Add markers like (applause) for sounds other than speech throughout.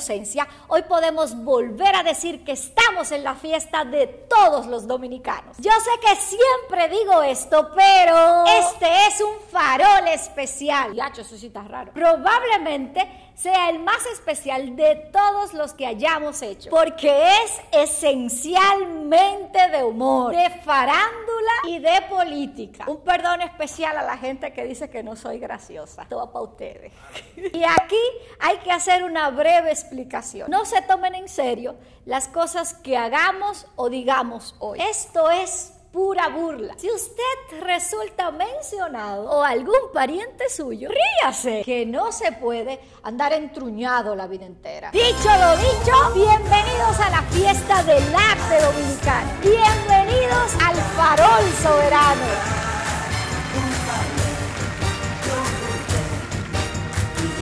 ausencia, hoy podemos volver a decir que estamos en la fiesta de todos los dominicanos. Yo sé que siempre digo esto, pero este es un farol especial. Ya, eso sí está raro. Probablemente sea el más especial de todos los que hayamos hecho, porque es esencialmente de humor, de farándula y de política. Un perdón especial a la gente que dice que no soy graciosa. Todo para ustedes. (laughs) Y aquí hay que hacer una breve explicación. No se tomen en serio las cosas que hagamos o digamos hoy. Esto es pura burla. Si usted resulta mencionado o algún pariente suyo, ríase, que no se puede andar entruñado la vida entera. Dicho lo dicho, bienvenidos a la fiesta del arte dominicano. Bienvenidos al farol soberano.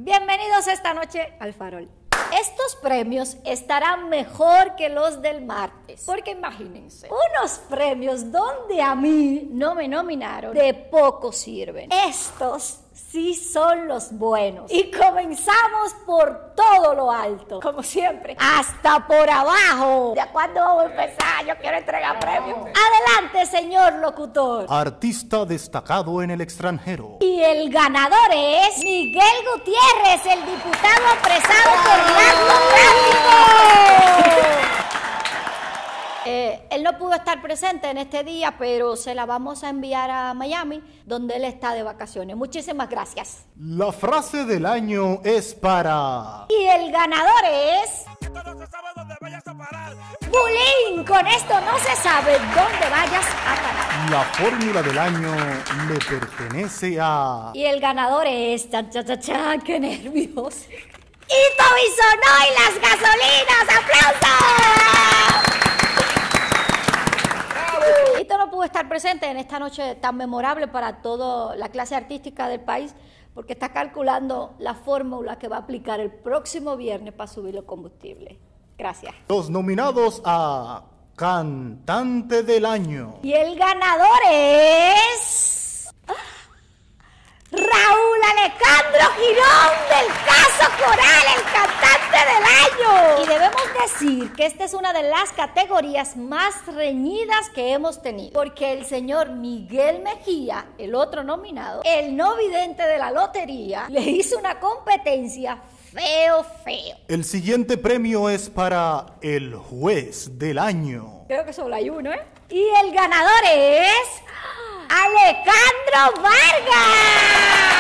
Bienvenidos esta noche al farol. Estos premios estarán mejor que los del martes, porque imagínense, unos premios donde a mí no me nominaron, de poco sirven. Estos sí son los buenos. Y comenzamos por todo lo alto, como siempre, hasta por abajo. ¿De cuándo vamos a empezar? Yo quiero entregar premios. Adelante, señor locutor. Artista destacado en el extranjero. Y el ganador es Miguel Gutiérrez, el diputado apresado por narcotráfico. Eh, él no pudo estar presente en este día, pero se la vamos a enviar a Miami, donde él está de vacaciones. Muchísimas gracias. La frase del año es para... Y el ganador es... Esto no se sabe dónde vayas a parar. Bulín, con esto no se sabe dónde vayas a parar. La fórmula del año le pertenece a... Y el ganador es... Chan, chan, chan, chan, qué nervios. ¡Ito Bisonoy, las gasolinas! ¡Aplausos! (laughs) Hito no pudo estar presente en esta noche tan memorable para toda la clase artística del país porque está calculando la fórmula que va a aplicar el próximo viernes para subir los combustibles. Gracias. Los nominados a Cantante del Año. Y el ganador es... Raúl Alejandro Girón del caso Coral, el cantante del año. Y debemos decir que esta es una de las categorías más reñidas que hemos tenido, porque el señor Miguel Mejía, el otro nominado, el no vidente de la lotería, le hizo una competencia feo, feo. El siguiente premio es para el juez del año. Creo que solo hay uno, ¿eh? Y el ganador es... Alejandro Vargas.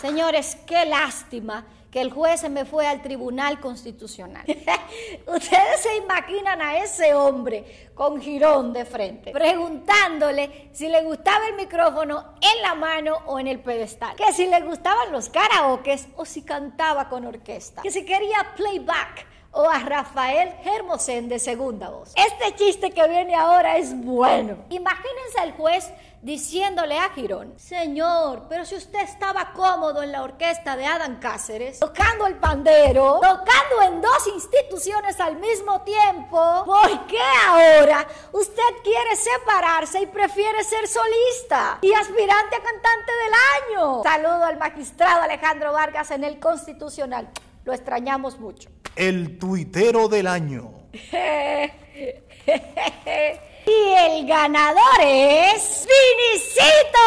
Señores, qué lástima que el juez se me fue al Tribunal Constitucional. (laughs) Ustedes se imaginan a ese hombre con Girón de frente, preguntándole si le gustaba el micrófono en la mano o en el pedestal, que si le gustaban los karaokes o si cantaba con orquesta, que si quería playback o a Rafael Hermosén de segunda voz. Este chiste que viene ahora es bueno. Imagínense al juez diciéndole a Girón, señor, pero si usted estaba cómodo en la orquesta de Adam Cáceres, tocando el pandero, tocando en dos instituciones al mismo tiempo, ¿por qué ahora usted quiere separarse y prefiere ser solista y aspirante a cantante del año? Saludo al magistrado Alejandro Vargas en el Constitucional. Lo extrañamos mucho. El tuitero del año. (laughs) y el ganador es Vinicito.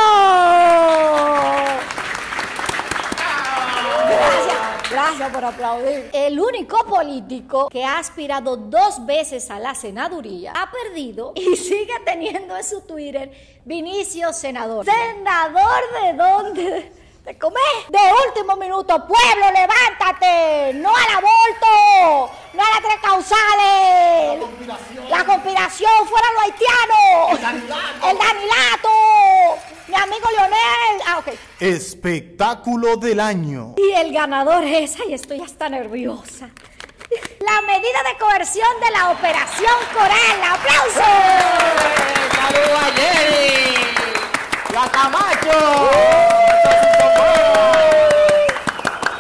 Gracias, gracias por aplaudir. El único político que ha aspirado dos veces a la senaduría ha perdido y sigue teniendo en su Twitter Vinicio Senador. ¿Senador de dónde? De comer. De último minuto, pueblo, levántate. No al aborto, no a las tres causales. La conspiración, fuera los haitianos. El Danilato. Mi amigo Leonel. Ah, ok. Espectáculo del año. Y el ganador es, ay, estoy hasta nerviosa. La medida de coerción de la Operación Coral. ¡Aplausos! ¡Saludos a Jerry! ¡Y a Camacho!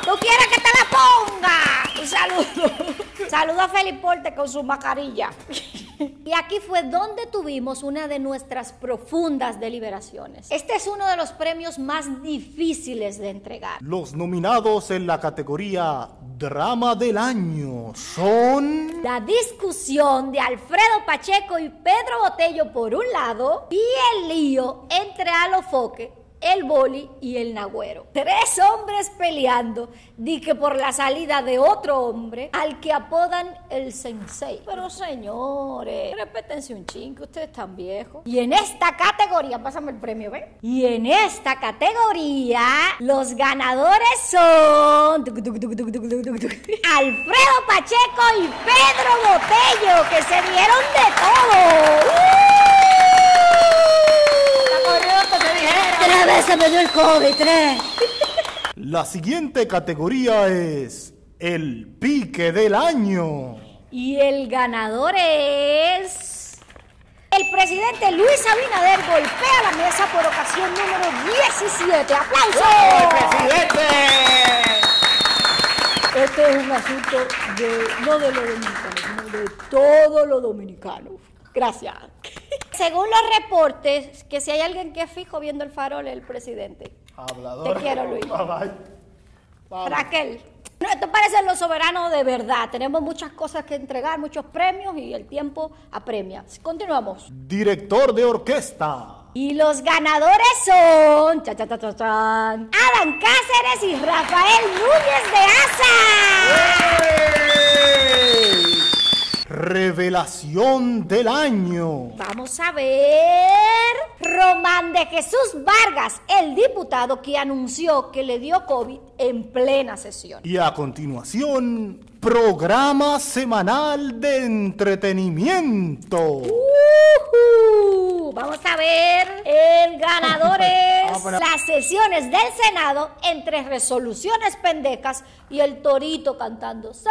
¿Tú quieres que te la ponga? Un saludo. Saludo a Felipe Porte con su mascarilla. Y aquí fue donde tuvimos una de nuestras profundas deliberaciones. Este es uno de los premios más difíciles de entregar. Los nominados en la categoría Drama del Año son... La discusión de Alfredo Pacheco y Pedro Botello por un lado y el lío entre Alofoque el boli y el nagüero. Tres hombres peleando, di que por la salida de otro hombre al que apodan el sensei. Pero señores, respétense un ching, que ustedes están viejos. Y en esta categoría, pásame el premio, ¿ven? Y en esta categoría, los ganadores son Alfredo Pacheco y Pedro Botello, que se dieron de todo. Tres veces me dio el COVID, tres. (laughs) La siguiente categoría es el pique del año. Y el ganador es. El presidente Luis Abinader golpea la mesa por ocasión número 17. ¡Aplausos! ¡Presidente! Este es un asunto de, no de los dominicanos, sino de todos los dominicanos. Gracias. Según los reportes, que si hay alguien que es fijo viendo el farol es el presidente. Hablador. Te quiero, Luis. (laughs) Bye, bye. Raquel. No, esto parece los soberanos de verdad. Tenemos muchas cosas que entregar, muchos premios y el tiempo apremia. Continuamos. Director de orquesta. Y los ganadores son cha, cha, cha, Adam Cáceres y Rafael Núñez de Asa. Revelación del año. Vamos a ver. Román de Jesús Vargas, el diputado que anunció que le dio COVID en plena sesión. Y a continuación, programa semanal de entretenimiento. Ujú. Vamos a ver. El ganador (laughs) es Vamos a poner- las sesiones del Senado entre resoluciones pendecas y el torito cantando. ¡Se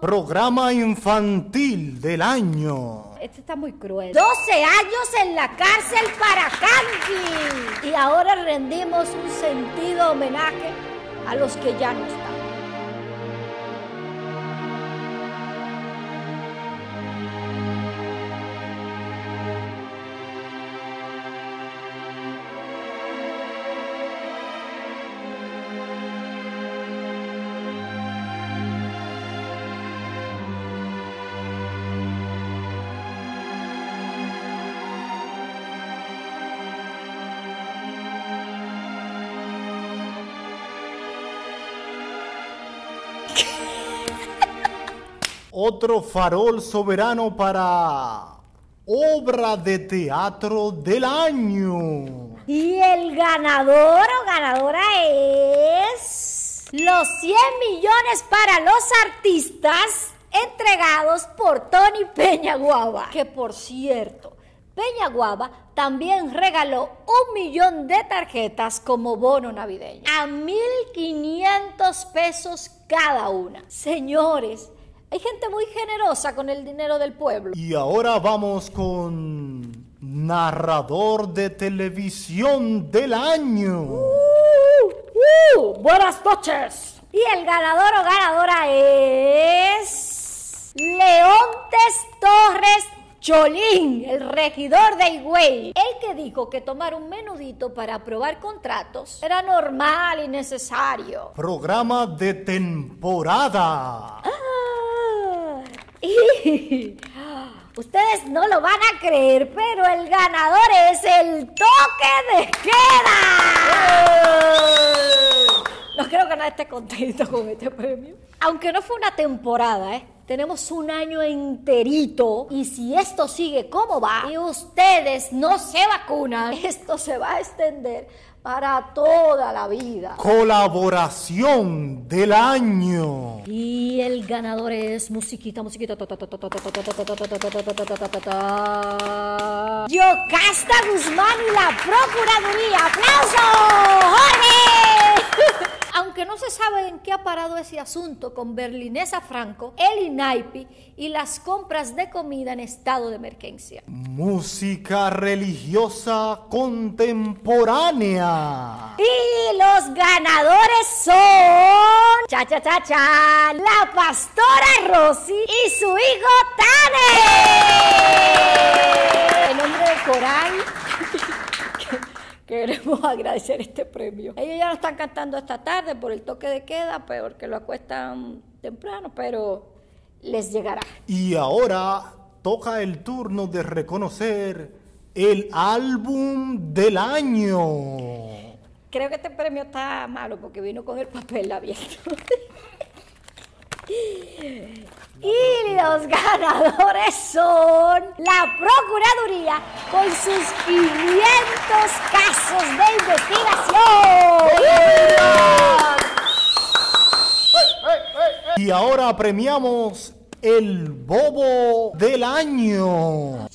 Programa infantil del año. Este está muy cruel. 12 años en la cárcel para Kanki. Y ahora rendimos un sentido homenaje a los que ya no están. Otro farol soberano para obra de teatro del año. Y el ganador o ganadora es los 100 millones para los artistas entregados por Tony Peñaguaba. Que por cierto, Peñaguaba también regaló un millón de tarjetas como bono navideño. A 1.500 pesos cada una. Señores, hay gente muy generosa con el dinero del pueblo. Y ahora vamos con narrador de televisión del año. Uh, uh, buenas noches. Y el ganador o ganadora es Leontes Torres Cholín, el regidor de Higüey. El que dijo que tomar un menudito para aprobar contratos era normal y necesario. Programa de temporada. Ah, y (laughs) ustedes no lo van a creer, pero el ganador es el toque de queda. No creo que nadie esté contento con este premio. Aunque no fue una temporada, ¿eh? Tenemos un año enterito y si esto sigue como va y ustedes no se vacunan, (laughs) esto se va a extender para toda la vida. Colaboración del año. Y el ganador es musiquita, musiquita. Yocasta Guzmán y la Procuraduría. ¡Aplauso, Jorge! Aunque no se sabe en qué ha parado ese asunto con Berlinesa Franco, el INAIPI y las compras de comida en estado de emergencia. Música religiosa contemporánea. Y los ganadores son. Cha cha cha cha. La pastora Rosy y su hijo Tane. En nombre del coral. Queremos (laughs) agradecer este premio. Ellos ya no están cantando esta tarde por el toque de queda, peor que lo acuestan temprano, pero les llegará. Y ahora toca el turno de reconocer el álbum del año. Creo que este premio está malo porque vino con el papel abierto. (laughs) Y los ganadores son la Procuraduría con sus 500 casos de investigación. Y ahora premiamos el bobo del año.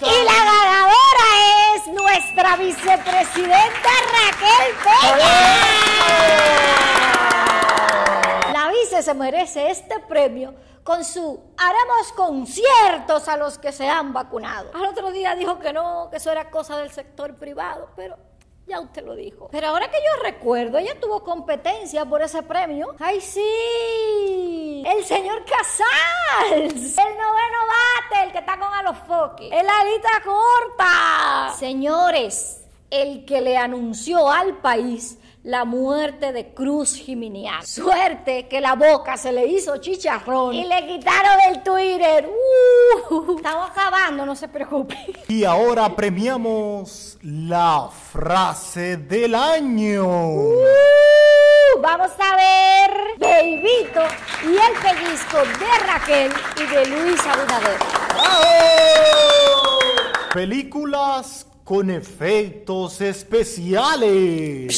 Y la ganadora es nuestra vicepresidenta Raquel Peña. La vice se merece este premio con su haremos conciertos a los que se han vacunado. Al otro día dijo que no, que eso era cosa del sector privado, pero ya usted lo dijo. Pero ahora que yo recuerdo, ella tuvo competencia por ese premio. ¡Ay, sí! El señor Casals. El noveno bate, el que está con Alofoque. El alita corta. Señores, el que le anunció al país la muerte de Cruz Jiminián. Suerte que la boca se le hizo chicharrón y le quitaron el Twitter. Uh, estamos acabando, no se preocupe. Y ahora premiamos la frase del año. Uh, vamos a ver Bebito y el pellizco de Raquel y de Luis Abinader. Películas con efectos especiales.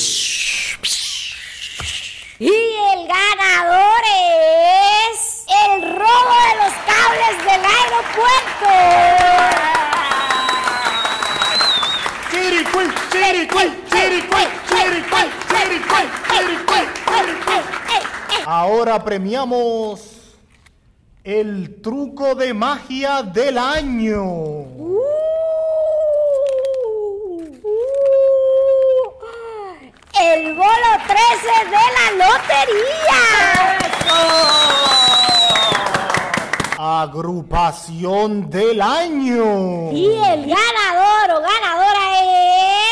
Y el ganador es el robo de los cables del aeropuerto. Chiricuy, chiricuy, chiricuy, chiricuy, chiricuy, chiricuy, chiricuy. Ahora premiamos el truco de magia del año. Uh, uh, el bolo 13 de lotería. Agrupación del año. Y el ganador o ganadora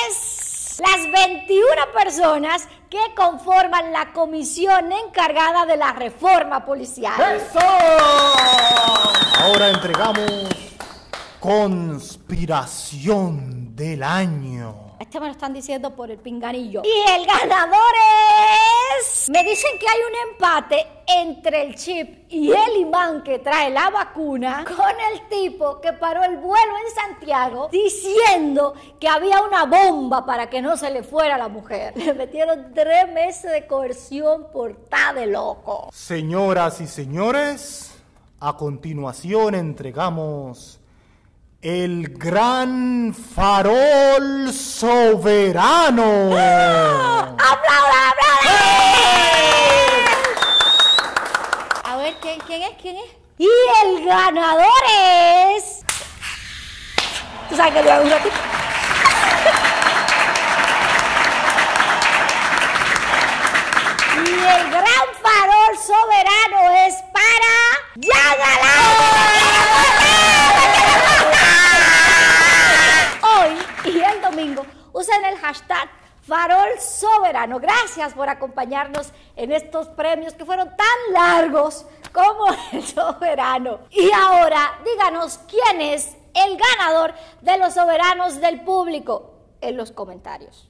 es las 21 personas que conforman la comisión encargada de la reforma policial. Ahora entregamos conspiración del año. Este me lo están diciendo por el pinganillo. Y el ganador es... Me dicen que hay un empate entre el chip y el imán que trae la vacuna con el tipo que paró el vuelo en Santiago diciendo que había una bomba para que no se le fuera la mujer. (laughs) Le metieron tres meses de coerción por estar de loco. Señoras y señores, a continuación entregamos el gran farol soberano. ¡Aplaudan, aplaudan! A ver, ¿quién, ¿quién es? ¿Quién es? Y el ganador es... ¿Tú sabes que le hago un ratito? Y el gran farol soberano es para Yagala. Hoy y el domingo usen el hashtag Farol Soberano. Gracias por acompañarnos en estos premios que fueron tan largos como el soberano. Y ahora díganos quién es el ganador de los soberanos del público en los comentarios.